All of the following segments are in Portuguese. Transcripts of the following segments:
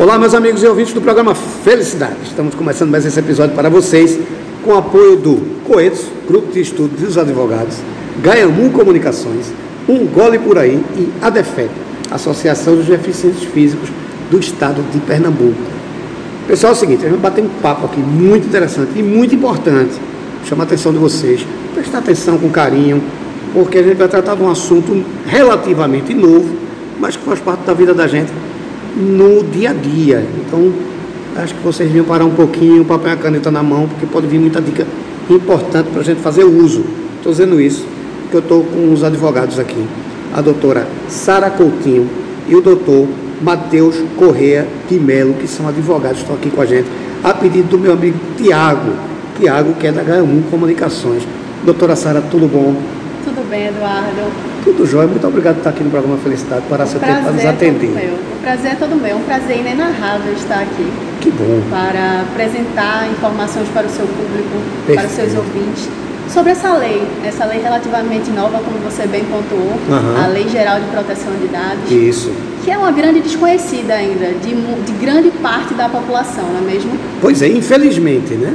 Olá, meus amigos e ouvintes do programa Felicidade. Estamos começando mais esse episódio para vocês com o apoio do Coetos, Grupo de Estudos dos Advogados, Gaiamu Comunicações, Um Gole Por Aí e ADEFEP, Associação dos Deficientes Físicos do Estado de Pernambuco. Pessoal, é o seguinte, a gente vai bater um papo aqui muito interessante e muito importante. Chama a atenção de vocês, prestar atenção com carinho, porque a gente vai tratar de um assunto relativamente novo, mas que faz parte da vida da gente no dia a dia. Então, acho que vocês vinham parar um pouquinho, papel e a caneta na mão, porque pode vir muita dica importante para a gente fazer uso. Estou dizendo isso porque eu estou com os advogados aqui. A doutora Sara Coutinho e o doutor Matheus Correa de Melo, que são advogados, estão aqui com a gente, a pedido do meu amigo Tiago. Tiago, que é da H1 Comunicações. Doutora Sara, tudo bom? Tudo bem, Eduardo. Tudo jóia. Muito obrigado por estar aqui no programa Felicidade, para seu tempo para nos é atender. Meu. O prazer é todo meu. É um prazer inenarrável estar aqui. Que bom. Para apresentar informações para o seu público, Perfeito. para os seus ouvintes, sobre essa lei. Essa lei relativamente nova, como você bem pontuou, Aham. a Lei Geral de Proteção de Dados, Isso. que é uma grande desconhecida ainda de, de grande parte da população, não é mesmo? Pois é, infelizmente, né?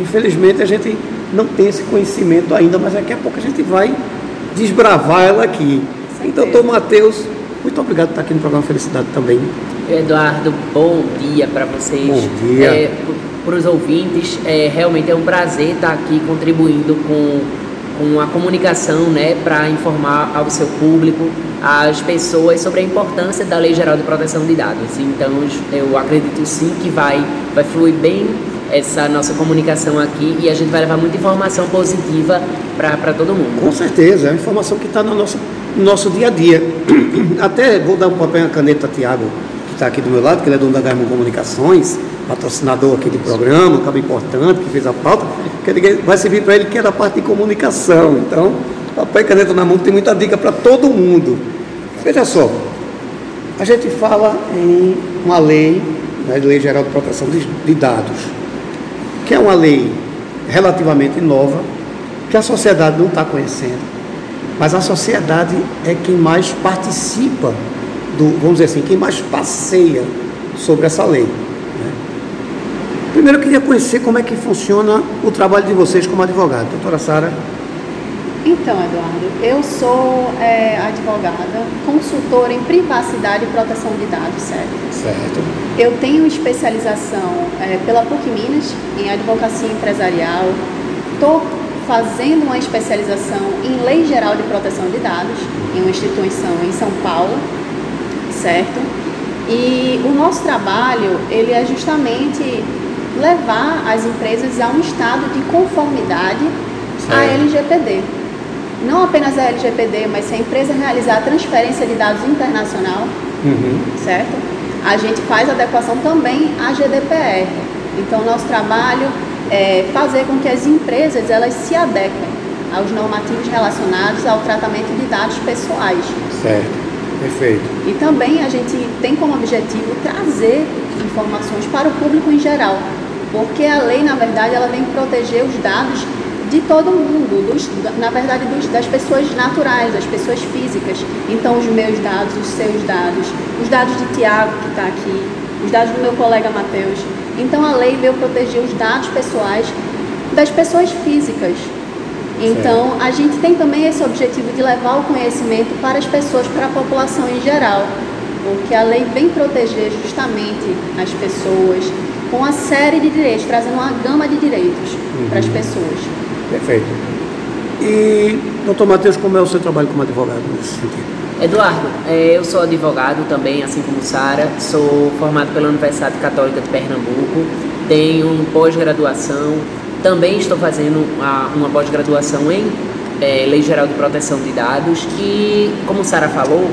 Infelizmente a gente não tem esse conhecimento ainda, mas daqui a pouco a gente vai desbravar ela aqui. Então, doutor Matheus, muito obrigado por estar aqui no programa Felicidade também. Eduardo, bom dia para vocês. Bom dia. para os ouvintes, é, realmente é um prazer estar aqui contribuindo com, com a comunicação, né, para informar ao seu público, às pessoas sobre a importância da Lei Geral de Proteção de Dados. Então, eu acredito sim que vai, vai fluir bem essa nossa comunicação aqui e a gente vai levar muita informação positiva para todo mundo. Com certeza, é uma informação que está no nosso, no nosso dia a dia. Até vou dar um papel e uma caneta a Tiago, que está aqui do meu lado, que ele é dono da Garmin Comunicações, patrocinador aqui do programa, um cara importante, que fez a pauta, que vai servir para ele que é da parte de comunicação. Então, papel e caneta na mão tem muita dica para todo mundo. Veja só, a gente fala em uma lei, né, Lei Geral de Proteção de, de Dados, que é uma lei relativamente nova, que a sociedade não está conhecendo, mas a sociedade é quem mais participa do, vamos dizer assim, quem mais passeia sobre essa lei. né? Primeiro eu queria conhecer como é que funciona o trabalho de vocês como advogado. Doutora Sara, Então, Eduardo, eu sou é, advogada, consultora em privacidade e proteção de dados, certo? certo. Eu tenho especialização é, pela PUC Minas em advocacia empresarial. Estou fazendo uma especialização em Lei Geral de Proteção de Dados em uma instituição em São Paulo, certo? E o nosso trabalho ele é justamente levar as empresas a um estado de conformidade à. LGPD. Não apenas a LGPD, mas se a empresa realizar a transferência de dados internacional, Uhum. certo? A gente faz adequação também à GDPR. Então, nosso trabalho é fazer com que as empresas elas se adequem aos normativos relacionados ao tratamento de dados pessoais. Certo. Perfeito. E também a gente tem como objetivo trazer informações para o público em geral, porque a lei, na verdade, ela vem proteger os dados de todo mundo, dos, na verdade, dos, das pessoas naturais, das pessoas físicas. Então, os meus dados, os seus dados, os dados de Tiago, que está aqui, os dados do meu colega Matheus. Então, a lei veio proteger os dados pessoais das pessoas físicas. Então, a gente tem também esse objetivo de levar o conhecimento para as pessoas, para a população em geral, porque a lei vem proteger justamente as pessoas com uma série de direitos, trazendo uma gama de direitos para as pessoas. Perfeito. E, doutor Matheus, como é o seu trabalho como advogado nesse sentido? Eduardo, eh, eu sou advogado também, assim como Sara, sou formado pela Universidade Católica de Pernambuco, tenho pós-graduação, também estou fazendo uma pós-graduação em eh, Lei Geral de Proteção de Dados e, como Sara falou,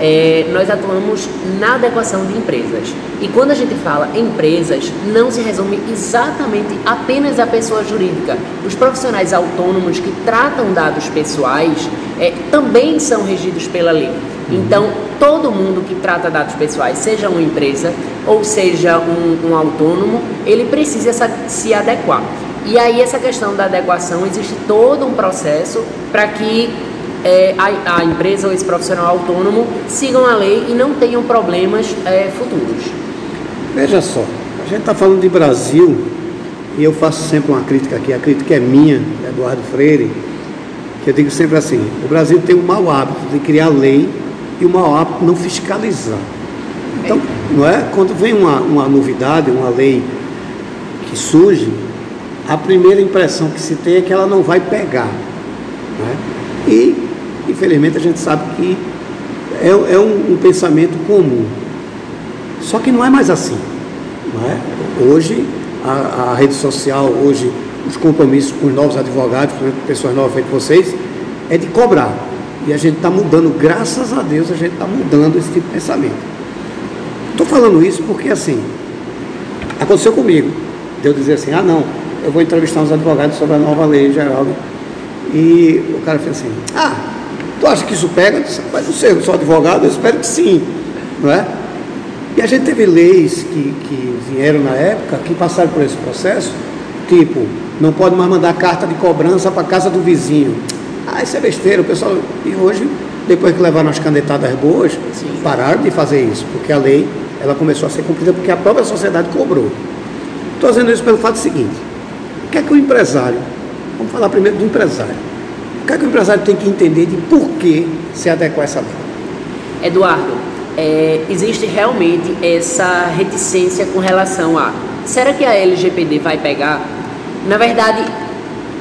eh, nós atuamos na adequação de empresas. E quando a gente fala empresas, não se resume exatamente apenas a pessoa jurídica. Os profissionais autônomos que tratam dados pessoais eh, também são regidos pela lei. Então, todo mundo que trata dados pessoais, seja uma empresa ou seja um, um autônomo, ele precisa se adequar. E aí, essa questão da adequação, existe todo um processo para que é, a, a empresa ou esse profissional autônomo sigam a lei e não tenham problemas é, futuros. Veja só, a gente está falando de Brasil e eu faço sempre uma crítica aqui, a crítica é minha, Eduardo Freire, que eu digo sempre assim, o Brasil tem o mau hábito de criar lei e o mau hábito de não fiscalizar. Então, não é? Quando vem uma, uma novidade, uma lei que surge, a primeira impressão que se tem é que ela não vai pegar. Né? E, infelizmente, a gente sabe que é, é um, um, pensamento comum. Só que não é mais assim. Não é? Hoje, a, a rede social, hoje, os compromissos com os novos advogados, pessoas novas feito vocês, é de cobrar. E a gente está mudando, graças a Deus, a gente está mudando esse tipo de pensamento. Estou falando isso porque, assim, aconteceu comigo. De eu dizer assim, ah, não, eu vou entrevistar uns advogados sobre a nova lei geral. E o cara fez assim, ah, tu acha que isso pega? Mas não sei, eu sou advogado, eu espero que sim, não é? E a gente teve leis que, que vieram na época, que passaram por esse processo, tipo, não pode mais mandar carta de cobrança para casa do vizinho. Ah, isso é besteira, o pessoal. E hoje, depois que levaram as canetadas boas, Sim. pararam de fazer isso, porque a lei ela começou a ser cumprida porque a própria sociedade cobrou. Estou dizendo isso pelo fato seguinte: que é que o empresário, vamos falar primeiro do empresário, o que é que o empresário tem que entender de por que se adequar a essa lei? Eduardo, é, existe realmente essa reticência com relação a será que a LGPD vai pegar? Na verdade,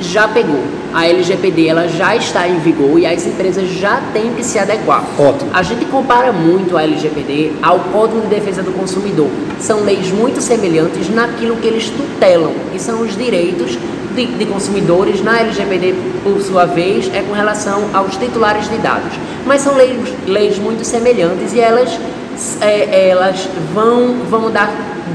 já pegou. A LGPD ela já está em vigor e as empresas já têm que se adequar. Ótimo. A gente compara muito a LGPD ao Código de Defesa do Consumidor. São leis muito semelhantes naquilo que eles tutelam, e são os direitos de, de, consumidores na LGPD, por sua vez, é com relação aos titulares de dados. Mas são leis, leis muito semelhantes e elas, é, elas vão, vão dar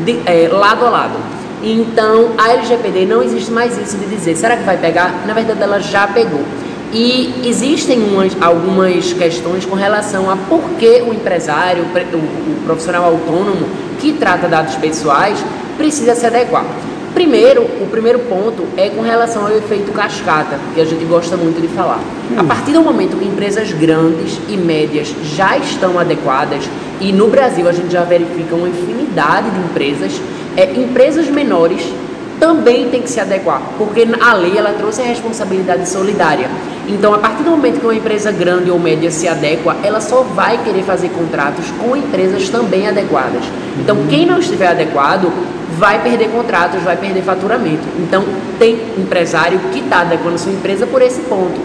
de, é, lado a lado. Então, a LGPD não existe mais isso de dizer, será que vai pegar? Na verdade, ela já pegou. E existem umas, algumas questões com relação a por que o empresário, o, o profissional autônomo que trata dados pessoais precisa se adequar. Primeiro, o primeiro ponto é com relação ao efeito cascata, que a gente gosta muito de falar. Hum. A partir do momento que empresas grandes e médias já estão adequadas, e no Brasil a gente já verifica uma infinidade de empresas é, empresas menores também têm que se adequar, porque a lei ela trouxe a responsabilidade solidária. Então, a partir do momento que uma empresa grande ou média se adequa, ela só vai querer fazer contratos com empresas também adequadas. Então, quem não estiver adequado vai perder contratos, vai perder faturamento. Então, tem empresário que está adequando sua empresa por esse ponto.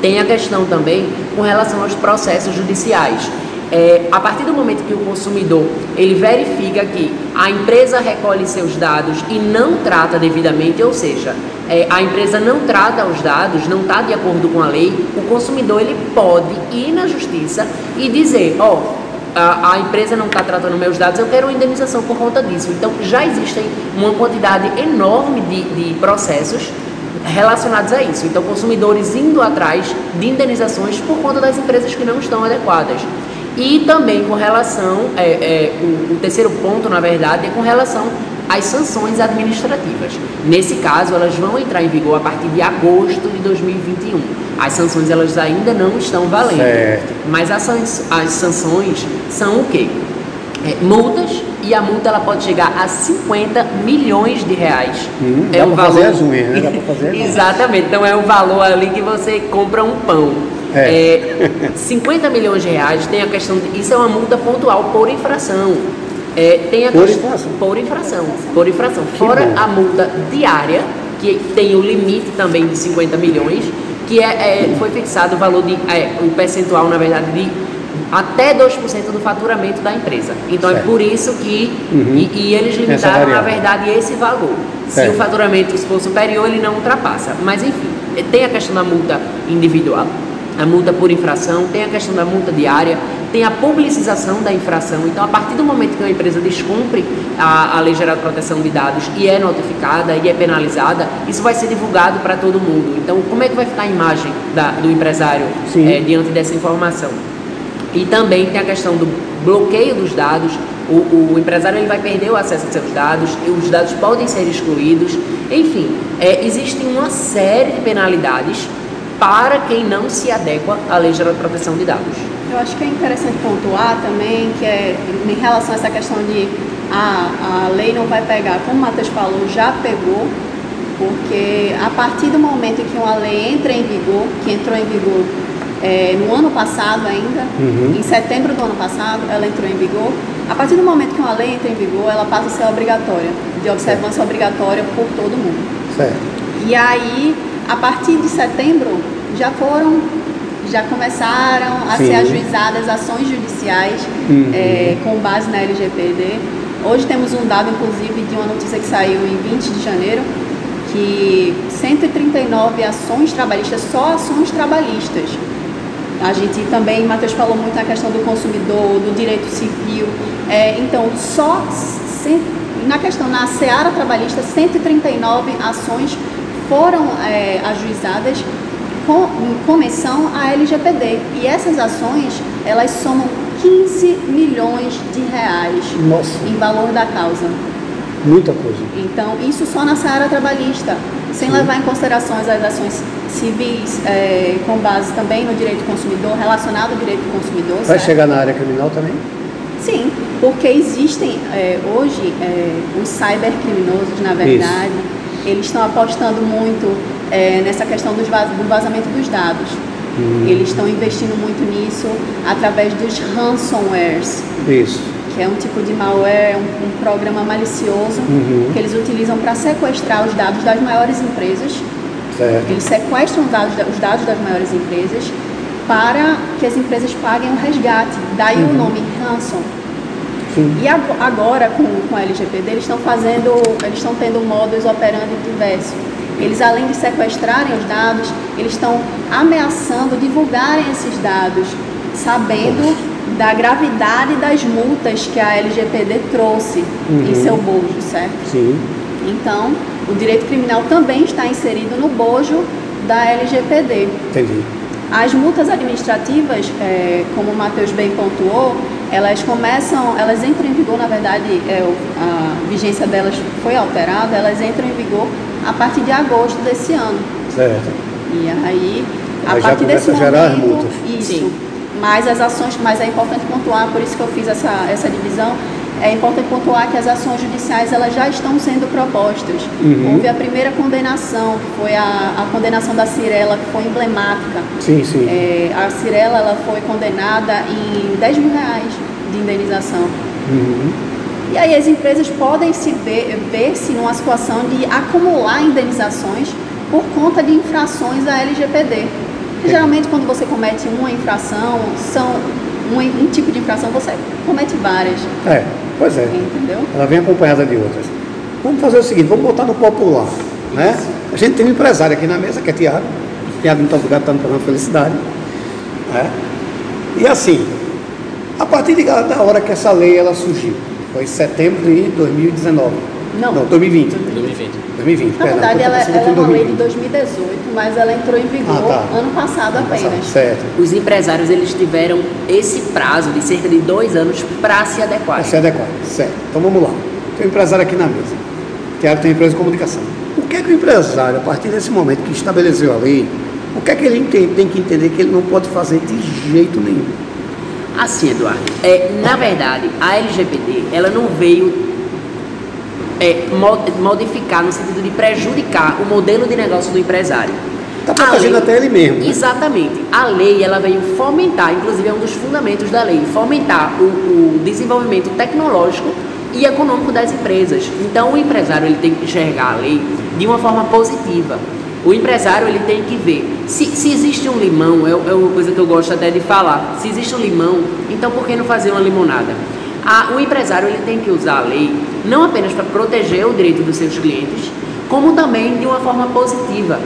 Tem a questão também com relação aos processos judiciais. É, a partir do momento que o consumidor ele verifica que a empresa recolhe seus dados e não trata devidamente, ou seja, é, a empresa não trata os dados, não está de acordo com a lei, o consumidor ele pode ir na justiça e dizer, ó, oh, a, a, empresa não está tratando meus dados, eu quero uma indenização por conta disso. Então já existem uma quantidade enorme de, de processos relacionados a isso. Então consumidores indo atrás de indenizações por conta das empresas que não estão adequadas. E também com relação, é, é, o, o terceiro ponto, na verdade, é com relação às sanções administrativas. Nesse caso, elas vão entrar em vigor a partir de agosto de 2021. As sanções elas ainda não estão valendo, certo. mas as, as sanções são o quê? É, multas e a multa ela pode chegar a 50 milhões de reais. Hum, é dá o valor... fazer as unhas, né? Dá fazer Exatamente. Então é o valor ali que você compra um pão. É. É, 50 milhões de reais tem a questão de. Isso é uma multa pontual por infração. É, tem a por questão, infração. Por infração. Por infração. Fora a multa diária, que tem o limite também de 50 milhões, que é, é foi fixado o valor de. É, o percentual, na verdade, de até 2% do faturamento da empresa. Então é certo. é por isso que. Uhum. E, e, eles limitaram, na verdade, esse valor. Certo. Se o faturamento for superior, ele não ultrapassa. Mas enfim, tem a questão da multa individual a multa por infração, tem a questão da multa diária, tem a publicização da infração. Então, a partir do momento que uma empresa descumpre a, a Lei Geral de Proteção de Dados e é notificada e é penalizada, isso vai ser divulgado para todo mundo. Então, como é que vai ficar a imagem da, do empresário é, diante dessa informação? E também tem a questão do bloqueio dos dados. O, o, empresário ele vai perder o acesso a seus dados, os dados podem ser excluídos. Enfim, é, existem uma série de penalidades para quem não se adequa à Lei Geral de Proteção de Dados. Eu acho que é interessante pontuar também que é em relação a essa questão de a, a lei não vai pegar, como o Matheus falou, já pegou, porque a partir do momento que uma lei entra em vigor, que entrou em vigor é, no ano passado ainda, uhum. em setembro do ano passado, ela entrou em vigor. A partir do momento que uma lei entra em vigor, ela passa a ser obrigatória, de observância certo. obrigatória por todo mundo. Certo. E aí, a partir de setembro, já foram, já começaram a Sim. ser ajuizadas ações judiciais uhum. é, com base na LGPD. Hoje temos um dado, inclusive, de uma notícia que saiu em 20 de janeiro, que 139 ações trabalhistas, só ações trabalhistas, a gente também, Matheus falou muito na questão do consumidor, do direito civil. É, então, só na questão na seara trabalhista, 139 ações foram é, ajuizadas com, com menção à LGPD. E essas ações, elas somam 15 milhões de reais Nossa. em valor da causa. Muita coisa. Então, isso só na seara trabalhista, sem Sim. levar em consideração as ações civis é, com base também no direito do consumidor, relacionado ao direito do consumidor. Vai certo? chegar na área criminal também? Sim, porque existem é, hoje é, os cybercriminosos, na verdade, Isso. Eles estão apostando muito é, nessa questão dos vaz do vazamento dos dados. Hum. Eles estão investindo muito nisso através dos ransomwares. Isso. Que é um tipo de malware, um, um programa malicioso uhum. que eles utilizam para sequestrar os dados das maiores empresas Certo. Eles sequestram os dados, os dados das maiores empresas para que as empresas paguem um resgate. Daí uhum. o nome ransom. Sim. E agora, com, com a LGPD, eles estão fazendo, eles estão tendo modos operando diversos. Eles, além de sequestrarem os dados, eles estão ameaçando divulgarem esses dados, sabendo da gravidade das multas que a LGPD trouxe uhum. em seu bojo, certo? Sim. Então, o direito criminal também está inserido no bojo da LGPD. Entendi. As multas administrativas, é, como o Matheus bem pontuou, elas começam, elas entram em vigor, na verdade, é, a vigência delas foi alterada, elas entram em vigor a partir de agosto desse ano. Certo. E aí, a aí partir desse momento, gerar as multas. isso. Sim. Mas as ações, mas é importante pontuar, por isso que eu fiz essa, essa divisão, é importante pontuar que as ações judiciais elas já estão sendo propostas. Uhum. Houve a primeira condenação, que foi a, a condenação da Cirela, que foi emblemática. Sim, sim. É, a Cirela ela foi condenada em 10 mil reais de indenização. Uhum. E aí as empresas podem se ver, ver-se numa situação de acumular indenizações por conta de infrações da LGPD. Porque, geralmente quando você comete uma infração, são um, um tipo de infração, você comete várias. É. Pois é. Entendeu? Ela vem acompanhada de outras. Vamos fazer o seguinte, vamos botar no popular. Né? A gente tem um empresário aqui na mesa, que é Tiago. Tiago, muito obrigado, está no programa Felicidade. Né? E assim, a partir de, da hora que essa lei ela surgiu, foi em setembro de 2019. Não. Não, 2020. 2020. 2020. Na verdade, ela, ela é uma lei de 2018, mas ela entrou em vigor ah, tá. ano passado ano apenas. Passado. Certo. Os empresários eles tiveram esse prazo de cerca de dois anos para se adequar. Para se adequar, certo. Então vamos lá. Tem um empresário aqui na mesa. Tiago tem empresa de comunicação. O que é que o empresário, a partir desse momento que estabeleceu a lei, o que é que ele tem, tem que entender que ele não pode fazer de jeito nenhum? Assim, Eduardo, é, na verdade, a LGPD, ela não veio é, modificar no sentido de prejudicar o modelo de negócio do empresário. Está protegendo lei, até ele mesmo. Né? Exatamente. A lei ela veio fomentar, inclusive é um dos fundamentos da lei, fomentar o, o desenvolvimento tecnológico e econômico das empresas. Então o empresário ele tem que enxergar a lei de uma forma positiva. O empresário ele tem que ver se, se existe um limão, é, é uma coisa que eu gosto até de falar. Se existe um limão, então por que não fazer uma limonada? A, o empresário ele tem que usar a lei não apenas para proteger o direito dos seus clientes, como também de uma forma positiva.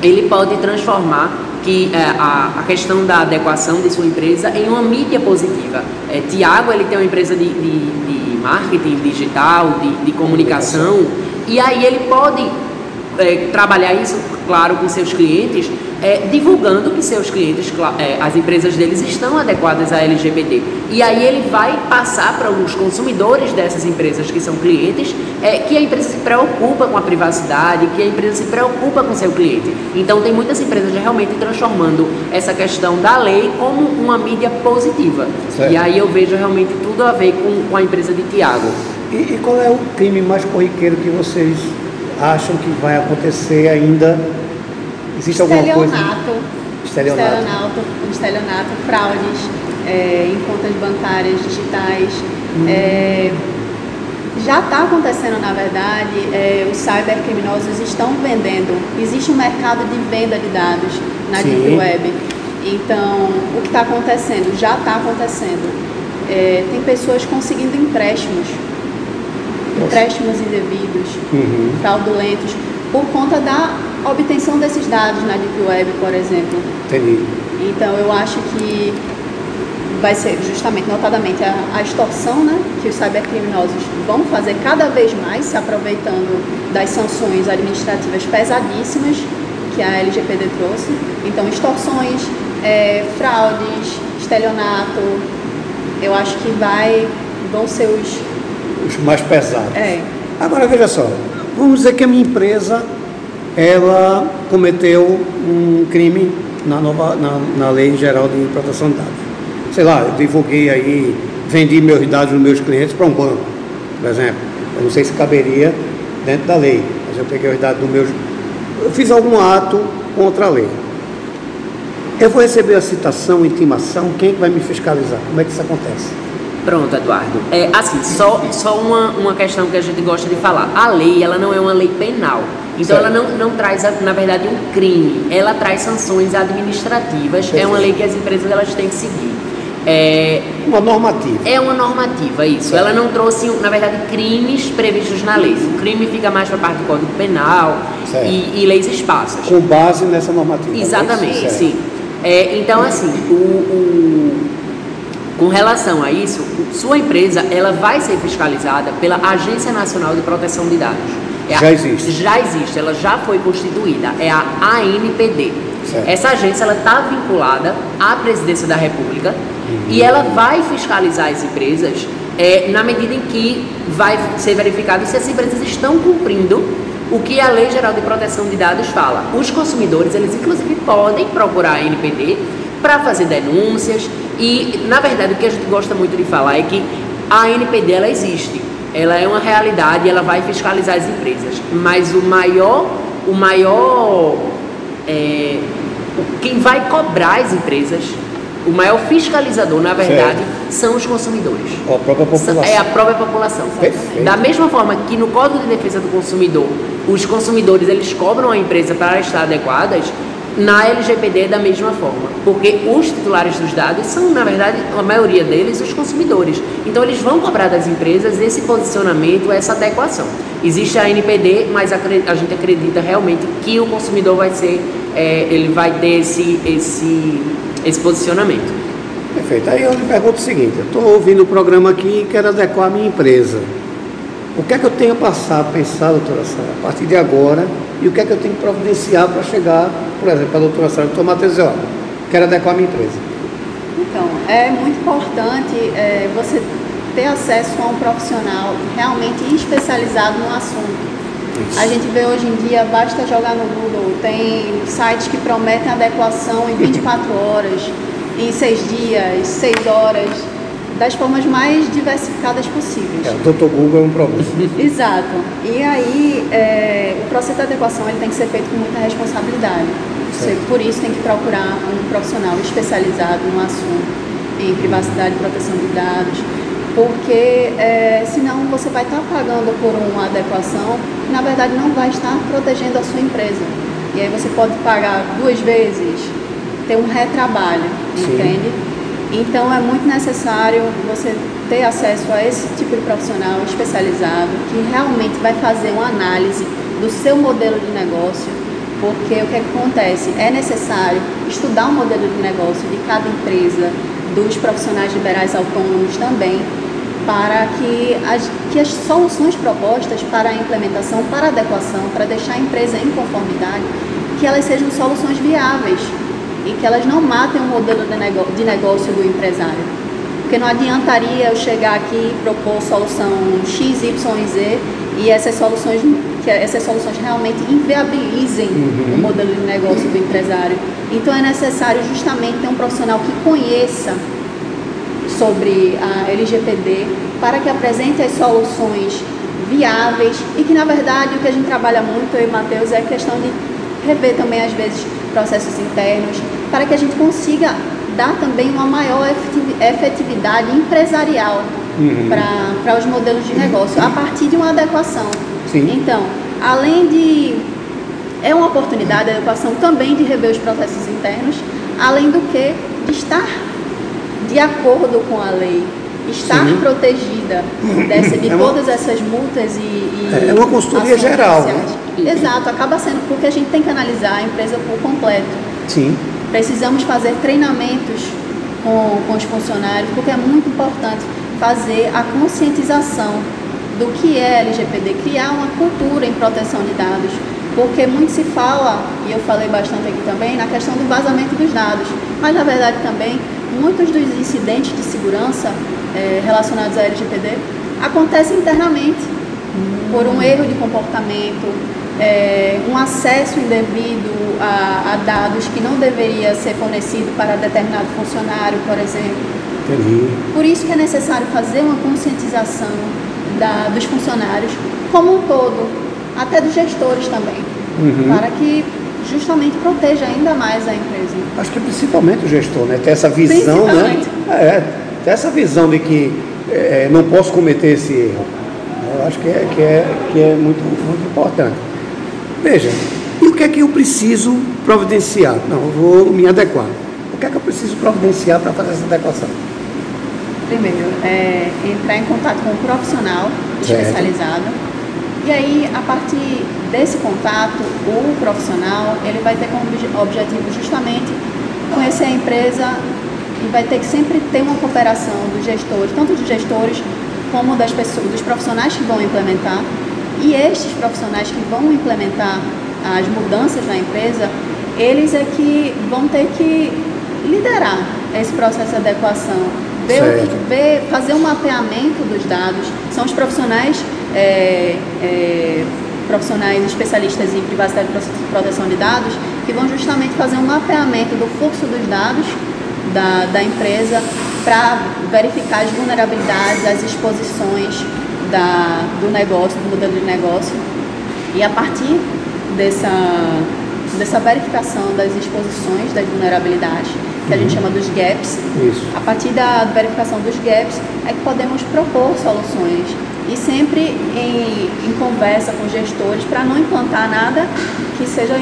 Ele pode transformar que é, a, a, questão da adequação de sua empresa em uma mídia positiva. É, Tiago ele tem uma empresa de, de, de marketing digital, de, de, comunicação, e aí ele pode é, trabalhar isso, claro, com seus clientes, é, divulgando que seus clientes, é, as empresas deles estão adequadas à LGBT. E aí ele vai passar para os consumidores dessas empresas que são clientes é, que a empresa se preocupa com a privacidade, que a empresa se preocupa com seu cliente. Então tem muitas empresas realmente transformando essa questão da lei como uma mídia positiva. Certo. E aí eu vejo realmente tudo a ver com, com a empresa de Tiago. E, e qual é o crime mais corriqueiro que vocês acham que vai acontecer ainda? Existe alguma coisa? Estelionato. Estelionato. Estelionato, fraudes é, em contas bancárias digitais. Hum. É, já está acontecendo, na verdade, é, os cybercriminosos estão vendendo. Existe um mercado de venda de dados na Sim. Deep Web. Então, o que está acontecendo? Já está acontecendo. É, tem pessoas conseguindo empréstimos, Nossa. empréstimos indevidos, uhum. fraudulentos, por conta da obtenção desses dados na Deep Web, por exemplo. Entendi. Então, eu acho que vai ser justamente, notadamente, a, a extorsão né, que os cybercriminosos vão fazer cada vez mais, se aproveitando das sanções administrativas pesadíssimas que a LGPD trouxe. Então, extorsões, é, fraudes, estelionato, eu acho que vai, vão ser os... Os mais pesados. É. Agora, veja só, vamos dizer que a minha empresa, ela cometeu um crime na, nova, na, na Lei Geral de Proteção de Dados sei lá, eu divulguei aí, vendi meus dados dos meus clientes para um banco, por exemplo. Eu não sei se caberia dentro da lei, mas eu peguei os dados dos meus. Eu fiz algum ato contra a lei. Eu vou receber a citação, intimação, quem é vai me fiscalizar? Como é que isso acontece? Pronto, Eduardo. É, assim, só, só uma, uma questão que a gente gosta de falar. A lei, ela não é uma lei penal. Então certo. ela não, não traz, na verdade, um crime. Ela traz sanções administrativas. Perfeito. É uma lei que as empresas elas têm que seguir. É, uma normativa. É uma normativa, isso. Ela não trouxe, na verdade, crimes previstos na lei. O crime fica mais para a parte do Código Penal e, e, leis esparsas. Com base nessa normativa. É Exatamente, sim. É, então, assim, o, o, com relação a isso, sua empresa ela vai ser fiscalizada pela Agência Nacional de Proteção de Dados. É já a, existe. Já existe, ela já foi constituída. É a ANPD. Certo. Essa agência ela está vinculada à Presidência da República uhum. e ela vai fiscalizar as empresas é, na medida em que vai ser verificado se as empresas estão cumprindo o que a Lei Geral de Proteção de Dados fala. Os consumidores, eles inclusive podem procurar a NPD para fazer denúncias e, na verdade, o que a gente gosta muito de falar é que a NPD ela existe, ela é uma realidade, ela vai fiscalizar as empresas, mas o maior, o maior é, quem vai cobrar as empresas, o maior fiscalizador, na verdade, certo. são os consumidores. A própria população. É a própria população. Perfeito. Da mesma forma que no Código de Defesa do Consumidor, os consumidores eles cobram a empresa para estar adequadas, na LGPD da mesma forma, porque os titulares dos dados são, na verdade, a maioria deles, os consumidores. Então, eles vão cobrar das empresas esse posicionamento, essa adequação. Existe a NPD, mas a gente acredita realmente que o consumidor vai ser, é, ele vai ter esse, esse, esse posicionamento. Perfeito. Aí eu lhe pergunto o seguinte: eu estou ouvindo o programa aqui e quero adequar a minha empresa. O que é que eu tenho a passar, a pensar, doutora Sara, a partir de agora, e o que é que eu tenho que providenciar para chegar, por exemplo, para a doutora Sara, doutor Matheus, ó, quero adequar a minha empresa. Então, é muito importante é, você ter acesso a um profissional realmente especializado no assunto. Isso. A gente vê hoje em dia, basta jogar no Google, tem sites que prometem adequação em 24 horas, em 6 dias, 6 horas das formas mais diversificadas possíveis. É, o Dr. Google é um problema. Exato. E aí, é, o processo de adequação ele tem que ser feito com muita responsabilidade. Você, por isso, tem que procurar um profissional especializado no assunto em privacidade e proteção de dados, porque é, senão você vai estar pagando por uma adequação e, na verdade, não vai estar protegendo a sua empresa. E aí você pode pagar duas vezes, ter um retrabalho, Sim. entende? Então é muito necessário você ter acesso a esse tipo de profissional especializado que realmente vai fazer uma análise do seu modelo de negócio, porque o que, é que acontece? É necessário estudar o modelo de negócio de cada empresa, dos profissionais liberais autônomos também, para que as, que as soluções propostas para a implementação, para a adequação, para deixar a empresa em conformidade, que elas sejam soluções viáveis e que elas não matem o modelo de negócio, de negócio do empresário. Porque não adiantaria eu chegar aqui e propor solução X, Y e Z e essas soluções, que essas soluções realmente inviabilizem uhum. o modelo de negócio do empresário. Então é necessário justamente ter um profissional que conheça sobre a LGPD para que apresente as soluções viáveis e que, na verdade, o que a gente trabalha muito, eu e Matheus, é a questão de rever também, às vezes, processos internos, para que a gente consiga dar também uma maior efetividade empresarial uhum. para os modelos de negócio, a partir de uma adequação. Sim. Então, além de. É uma oportunidade a adequação também de rever os processos internos, além do que de estar de acordo com a lei, estar Sim. protegida dessa, de é uma, todas essas multas e, e é uma consultoria geral. Né? Exato, acaba sendo porque a gente tem que analisar a empresa por completo. Sim. Precisamos fazer treinamentos com, com os funcionários, porque é muito importante fazer a conscientização do que é LGPD, criar uma cultura em proteção de dados, porque muito se fala, e eu falei bastante aqui também, na questão do vazamento dos dados, mas na verdade também muitos dos incidentes de segurança é, relacionados à LGPD acontecem internamente por um erro de comportamento, é, um acesso indevido a, a, dados que não deveria ser fornecido para determinado funcionário, por exemplo. Entendi. Por isso que é necessário fazer uma conscientização da, dos funcionários como um todo, até dos gestores também, uhum. para que justamente proteja ainda mais a empresa. Acho que principalmente o gestor, né? Ter essa visão, né? É, ter essa visão de que é, não posso cometer esse erro. Eu acho que é, que é, que é muito, muito importante. Veja, e o que é que eu preciso providenciar? Não, eu vou me adequar. O que é que eu preciso providenciar para fazer essa adequação? Primeiro, é entrar em contato com um profissional certo. especializado. E aí, a partir desse contato, o profissional, ele vai ter como objetivo justamente conhecer a empresa e vai ter que sempre ter uma cooperação dos gestores, tanto dos gestores como das pessoas, dos profissionais que vão implementar. E estes profissionais que vão implementar as mudanças na empresa, eles é que vão ter que liderar esse processo de adequação, ver, ver fazer um mapeamento dos dados. São os profissionais, é, é, profissionais especialistas em privacidade e proteção de dados, que vão justamente fazer um mapeamento do fluxo dos dados da, da empresa para verificar as vulnerabilidades, as exposições da, do negócio, do modelo de negócio. E a partir dessa, dessa verificação das exposições, das vulnerabilidades, que a gente uhum. chama dos gaps, Isso. a partir da verificação dos gaps é que podemos propor soluções e sempre em, em conversa com gestores para não implantar nada que seja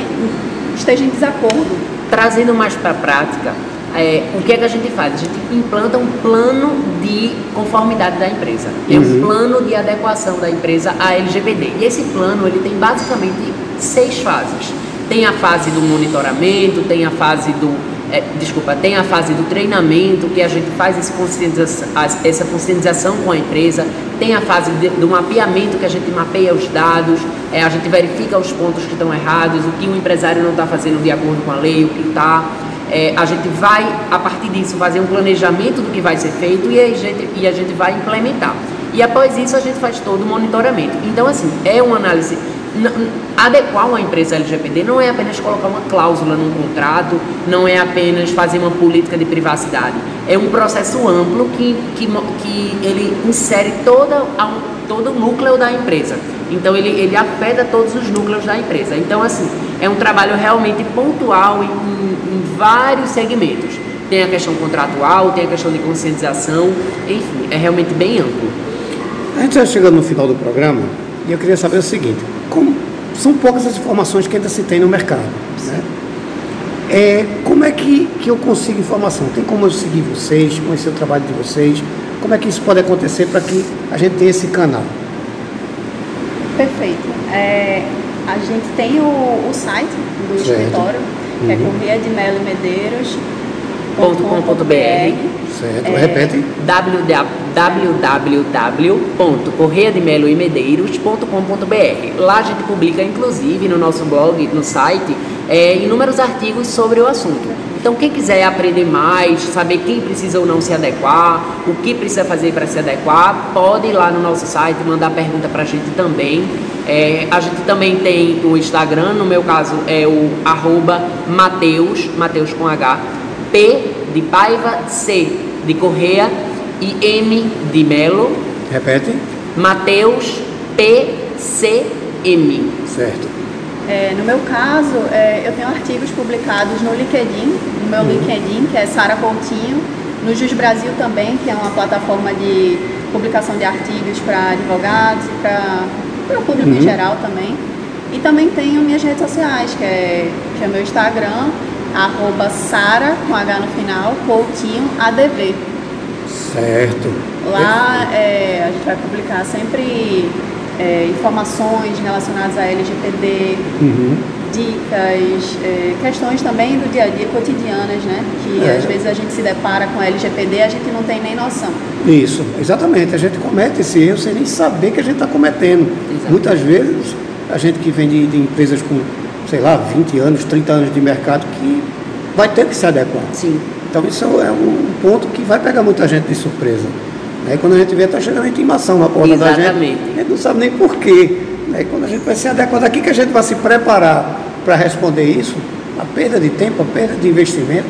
esteja em desacordo. Trazendo mais para a prática, é, o que é que a gente faz? A gente implanta um plano de conformidade da empresa. É uhum. um plano de adequação da empresa à LGPD. E esse plano ele tem basicamente seis fases. Tem a fase do monitoramento, tem a fase do é, desculpa, tem a fase do treinamento, que a gente faz essa conscientização, essa conscientização com a empresa, tem a fase de, do mapeamento, que a gente mapeia os dados, é, a gente verifica os pontos que estão errados, o que o empresário não está fazendo de acordo com a lei, o que está. É, a gente vai, a partir disso, fazer um planejamento do que vai ser feito e a gente, e a gente vai implementar. E após isso, a gente faz todo o monitoramento. Então, assim, é uma análise. Adequar uma empresa LGPD não é apenas colocar uma cláusula num contrato, não é apenas fazer uma política de privacidade. É um processo amplo que, que, que ele insere toda a, todo o núcleo da empresa. Então ele, ele afeta todos os núcleos da empresa. Então, assim, é um trabalho realmente pontual em, em, em vários segmentos. Tem a questão contratual, tem a questão de conscientização, enfim, é realmente bem amplo. A gente está chegando no final do programa e eu queria saber o seguinte: como são poucas as informações que ainda se tem no mercado. Né? É, como é que, que eu consigo informação? Tem como eu seguir vocês, conhecer o trabalho de vocês? Como é que isso pode acontecer para que a gente tenha esse canal? Perfeito. É, a gente tem o, o site do certo. escritório, que é uhum. é Correia de Melo Medeiros.com.br. Certo, é, repete. www.correademeloemedeiros.com.br. Lá a gente publica, inclusive, no nosso blog, no site, é, inúmeros artigos sobre o assunto. Então, quem quiser aprender mais, saber quem precisa ou não se adequar, o que precisa fazer para se adequar, pode ir lá no nosso site mandar pergunta para a gente também. É, a gente também tem o Instagram, no meu caso é o arroba Mateus, Mateus com H, P de Paiva, C de Correia e M de Melo, Repete. Mateus PCM. Certo. É, no meu caso, é, eu tenho artigos publicados no LinkedIn, no meu LinkedIn, que é Sara Coutinho, no Jus Brasil também, que é uma plataforma de publicação de artigos para advogados e para o público em geral também. E também tenho minhas redes sociais, que é, que é meu Instagram, arroba Sara, com H no final, Coutinho ADV. Certo. Lá é, a gente vai publicar sempre é, informações relacionadas a LGPD, Uhum. dicas, é, questões também do dia a dia cotidianas, né? Que É. às vezes a gente se depara com LGPD e a gente não tem nem noção. Isso, exatamente. A gente comete esse erro sem nem saber que a gente está cometendo. Exato. Muitas vezes, a gente que vem de, de empresas com, sei lá, 20 anos, 30 anos de mercado, que vai ter que se adequar. Sim. Então isso é um ponto que vai pegar muita gente de surpresa. Né? Quando a gente vê, está chegando a intimação na porta da gente. Exatamente. A gente não sabe nem porquê. Né? Quando a gente vai se adequar daqui que a gente vai se preparar para responder isso, a perda de tempo, a perda de investimento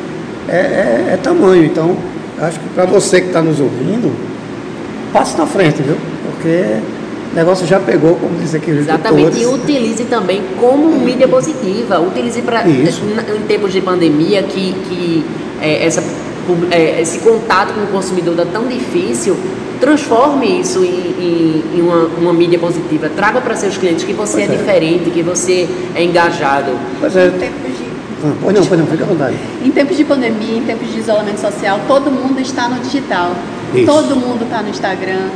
é, é, é tamanho. Então, acho que para você que está nos ouvindo, passe na frente, viu? Porque o negócio já pegou, como diz aqui os Exatamente. E utilize também como mídia positiva. Utilize para em tempos de pandemia que, que é, essa, é, esse contato com o consumidor está tão difícil. Transforme isso em, em- em uma, uma mídia positiva. Traga para seus clientes que você é, é. diferente, que você é engajado. Pois é. Em tempos de Ah, pois não, pois não, fica à vontade. Em tempos de pandemia, em tempos de isolamento social, todo mundo está no digital. Isso. Todo mundo está no Instagram.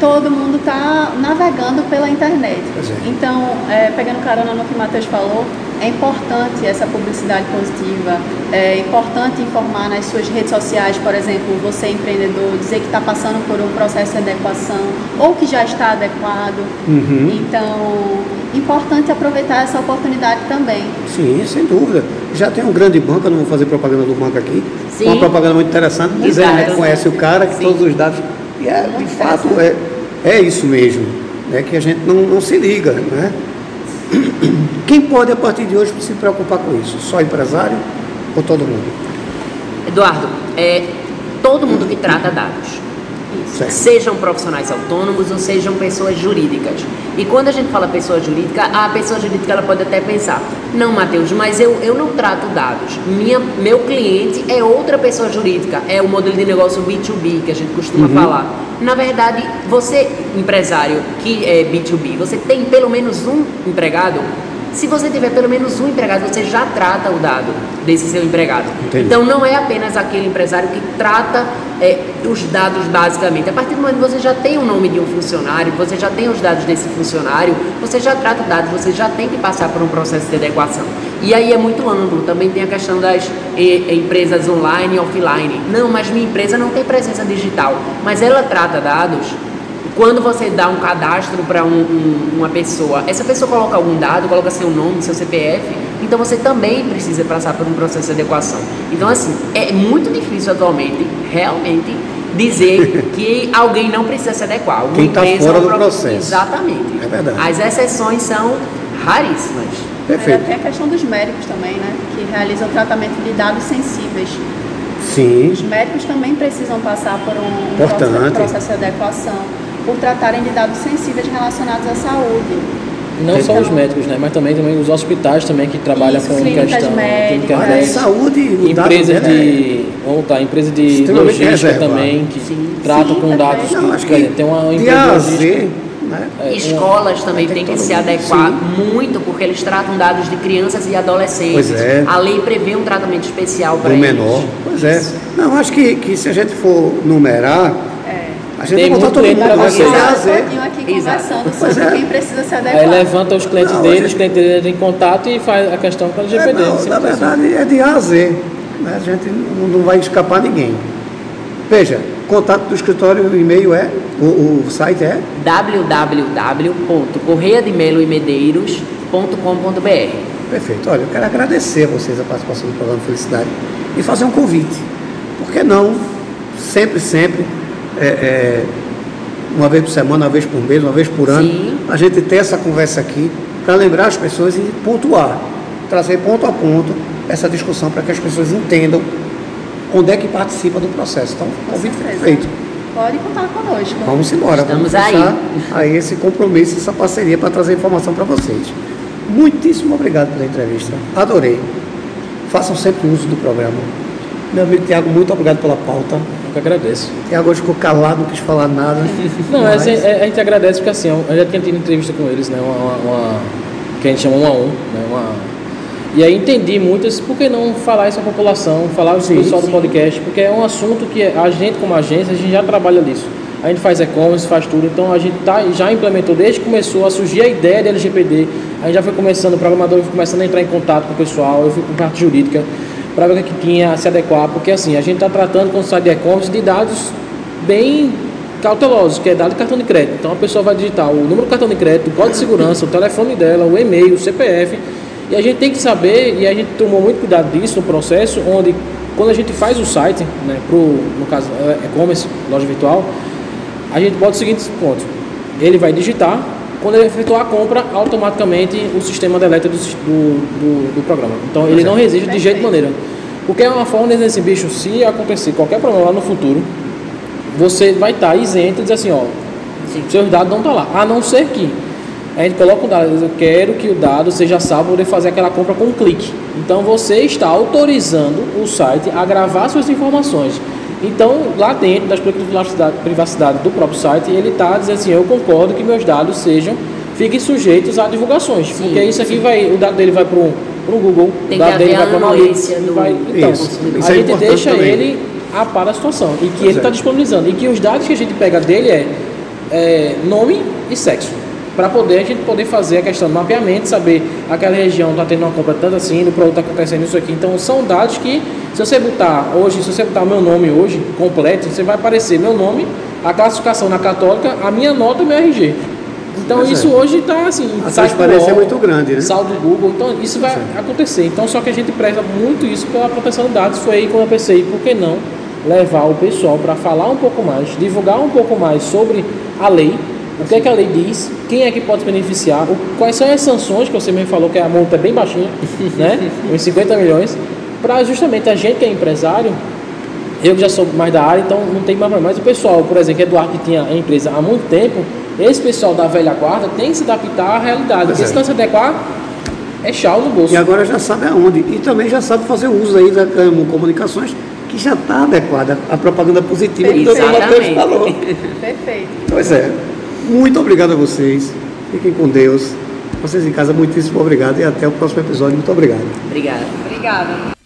Todo mundo está navegando pela internet. É. Então, é, pegando carona no que o Matheus falou, é importante essa publicidade positiva. É importante informar nas suas redes sociais, por exemplo, você é empreendedor, dizer que está passando por um processo de adequação ou que já está adequado. Uhum. Então, importante aproveitar essa oportunidade também. Sim, sem dúvida. Já tem um grande banco, eu não vou fazer propaganda do banco aqui, Sim. uma propaganda muito interessante, dizendo né, que conhece o cara, que Sim. todos os dados. E é, de fato, é, é isso mesmo, né, que a gente não, não se liga. Né? Quem pode, a partir de hoje, se preocupar com isso? Só empresário ou todo mundo? Eduardo, é, todo mundo que trata dados. Certo. Sejam profissionais autônomos ou sejam pessoas jurídicas. E quando a gente fala pessoa jurídica, a pessoa jurídica ela pode até pensar: não, Matheus, mas eu, eu não trato dados. Minha, meu cliente é outra pessoa jurídica. É o modelo de negócio B2B que a gente costuma falar. Na verdade, você, empresário que é B2B, você tem pelo menos um empregado. Se você tiver pelo menos um empregado, você já trata o dado desse seu empregado. Entendi. Então, não é apenas aquele empresário que trata é, os dados basicamente. A partir do momento que você já tem o nome de um funcionário, você já tem os dados desse funcionário, você já trata dados, você já tem que passar por um processo de adequação. E aí é muito amplo. Também tem a questão das eh, empresas online e offline. Não, mas minha empresa não tem presença digital, mas ela trata dados. Quando você dá um cadastro para um- um- uma pessoa, essa pessoa coloca algum dado, coloca seu nome, seu CPF, então você também precisa passar por um processo de adequação. Então, assim, é muito difícil atualmente, realmente, dizer que alguém não precisa se adequar. Uma Quem tá empresa fora um do processo. Exatamente. É verdade. As exceções são raríssimas. Perfeito. Tem a questão dos médicos também, né? Que realizam tratamento de dados sensíveis. Sim, Os médicos também precisam passar por um Importante. processo de adequação, por tratarem de dados sensíveis relacionados à saúde. Não só os médicos, né? Mas também, também os hospitais também que trabalham Isso, com clínicas questão médicas. médicas, saúde, dado empresas dela é- de, vamos tá, empresas de logística reservado. também que Sim. tratam Sim, com dados. Não, acho que tem uma de empresa de né? É, Escolas também tem têm que se adequar sim. muito, porque eles tratam dados de crianças e adolescentes. Pois é. A lei prevê um tratamento especial para eles. menor. Pois é. Não, acho que, que se a gente for numerar. A gente Tem muito todo cliente para você. Aqui Exato. Pois é. quem precisa se adequar. Aí levanta os clientes Não, deles, é- os clientes deles entram em contato e faz a questão com a É, LGPD. não, simples na verdade é de A a Z. né? A gente não, vai escapar ninguém. Veja, contato do escritório, o e-mail é, o, o site é www.correiademelo-e-medeiros.com.br Perfeito. Olha, eu quero agradecer a vocês a participação do programa Felicidade e fazer um convite. Por que não, sempre, sempre, é, é, uma vez por semana, uma vez por mês, uma vez por ano, Sim. a gente ter essa conversa aqui para lembrar as pessoas e pontuar, trazer ponto a ponto essa discussão para que as pessoas entendam onde é que participa do processo. Então, convite feito. Pode contar conosco. Vamos embora, Estamos vamos fechar aí esse compromisso, essa parceria para trazer informação para vocês. Muitíssimo obrigado pela entrevista. Adorei. Façam sempre uso do programa. Meu amigo Tiago, muito obrigado pela pauta. Eu que agradeço. Tiago hoje ficou calado, não quis falar nada. Não, é Mas- é- a gente agradece porque assim, eu já tinha tido entrevista com eles, né? Uma, uma- uma- que a gente chama um a um, né? Uma, e aí entendi muitas, por que não falar isso à população, falar com o Sim, pessoal do podcast, porque é um assunto que a gente como agência, a gente já trabalha nisso. A gente faz e-commerce, faz tudo, então a gente tá, já implementou desde que começou a surgir a ideia de LGPD, a gente já foi começando, o programador foi começando a entrar em contato com o pessoal, eu fui com parte jurídica, para ver o que tinha a se adequar, porque assim, a gente está tratando com site de e-commerce de dados bem cautelosos, que é dado de cartão de crédito. Então a pessoa vai digitar o número do cartão de crédito, o código de segurança, o telefone dela, o e-mail, o CPF. E a gente tem que saber, e a gente tomou muito cuidado disso no processo, onde quando a gente faz o site, né, pro, no caso é, e-commerce, loja virtual, a gente bota o seguinte ponto. Ele vai digitar, quando ele efetuar a compra, automaticamente o sistema deleta do, do, do, programa. Então ele não resiste de jeito e maneira. Porque é uma forma de dizer assim, bicho, se acontecer qualquer problema lá no futuro, você vai estar isento e dizer assim, ó, Sim. seus dados não estão lá. A não ser que a gente coloca um dado, eu quero que o dado seja salvo para poder fazer aquela compra com um clique. Então você está autorizando o site a gravar suas informações. Então, lá dentro das políticas de privacidade, do próprio site, ele está dizendo assim, eu concordo que meus dados sejam, fiquem sujeitos a divulgações. Sim, porque isso aqui sim. vai, o dado dele vai para o Google, Tem o dado dele vai a para o Analytics, anuência do- vai, então, Isso, a isso é gente deixa também. ele a par da situação e que Pois ele é. está disponibilizando e que os dados que a gente pega dele é, é, nome e sexo para poder a gente poder fazer a questão do mapeamento saber aquela região está tendo uma compra tanto assim no produto está acontecendo isso aqui. Então são dados que se você botar hoje se você botar meu nome hoje completo você vai aparecer meu nome a classificação na católica a minha nota e meu RG então Pois é. isso hoje está assim A transparência é muito grande, né? saldo do Google. Então isso vai acontecer. Então só que a gente preza muito isso pela proteção de dados. Foi aí quando eu pensei por que não levar o pessoal para falar um pouco mais, divulgar um pouco mais sobre a lei, o que é que a lei diz, quem é que pode se beneficiar, o- quais são as sanções, que você mesmo falou que a multa é bem baixinha, né? Uns 50 milhões, para justamente a gente que é empresário, eu que já sou mais da área, então não tem mais problema. Mas o pessoal, por exemplo, que é do ar que tinha a empresa há muito tempo, esse pessoal da velha guarda tem que se adaptar à realidade. Pois Porque é. se não se adequar, é chau no bolso. E agora já sabe aonde. E também já sabe fazer uso aí da Camo Comunicações, que já está adequada à propaganda positiva que o doutor Matheus Exatamente. falou. Perfeito. Pois é. Muito obrigado a vocês. Fiquem com Deus. Vocês em casa, muitíssimo obrigado e até o próximo episódio. Muito obrigado. Obrigada. Obrigada.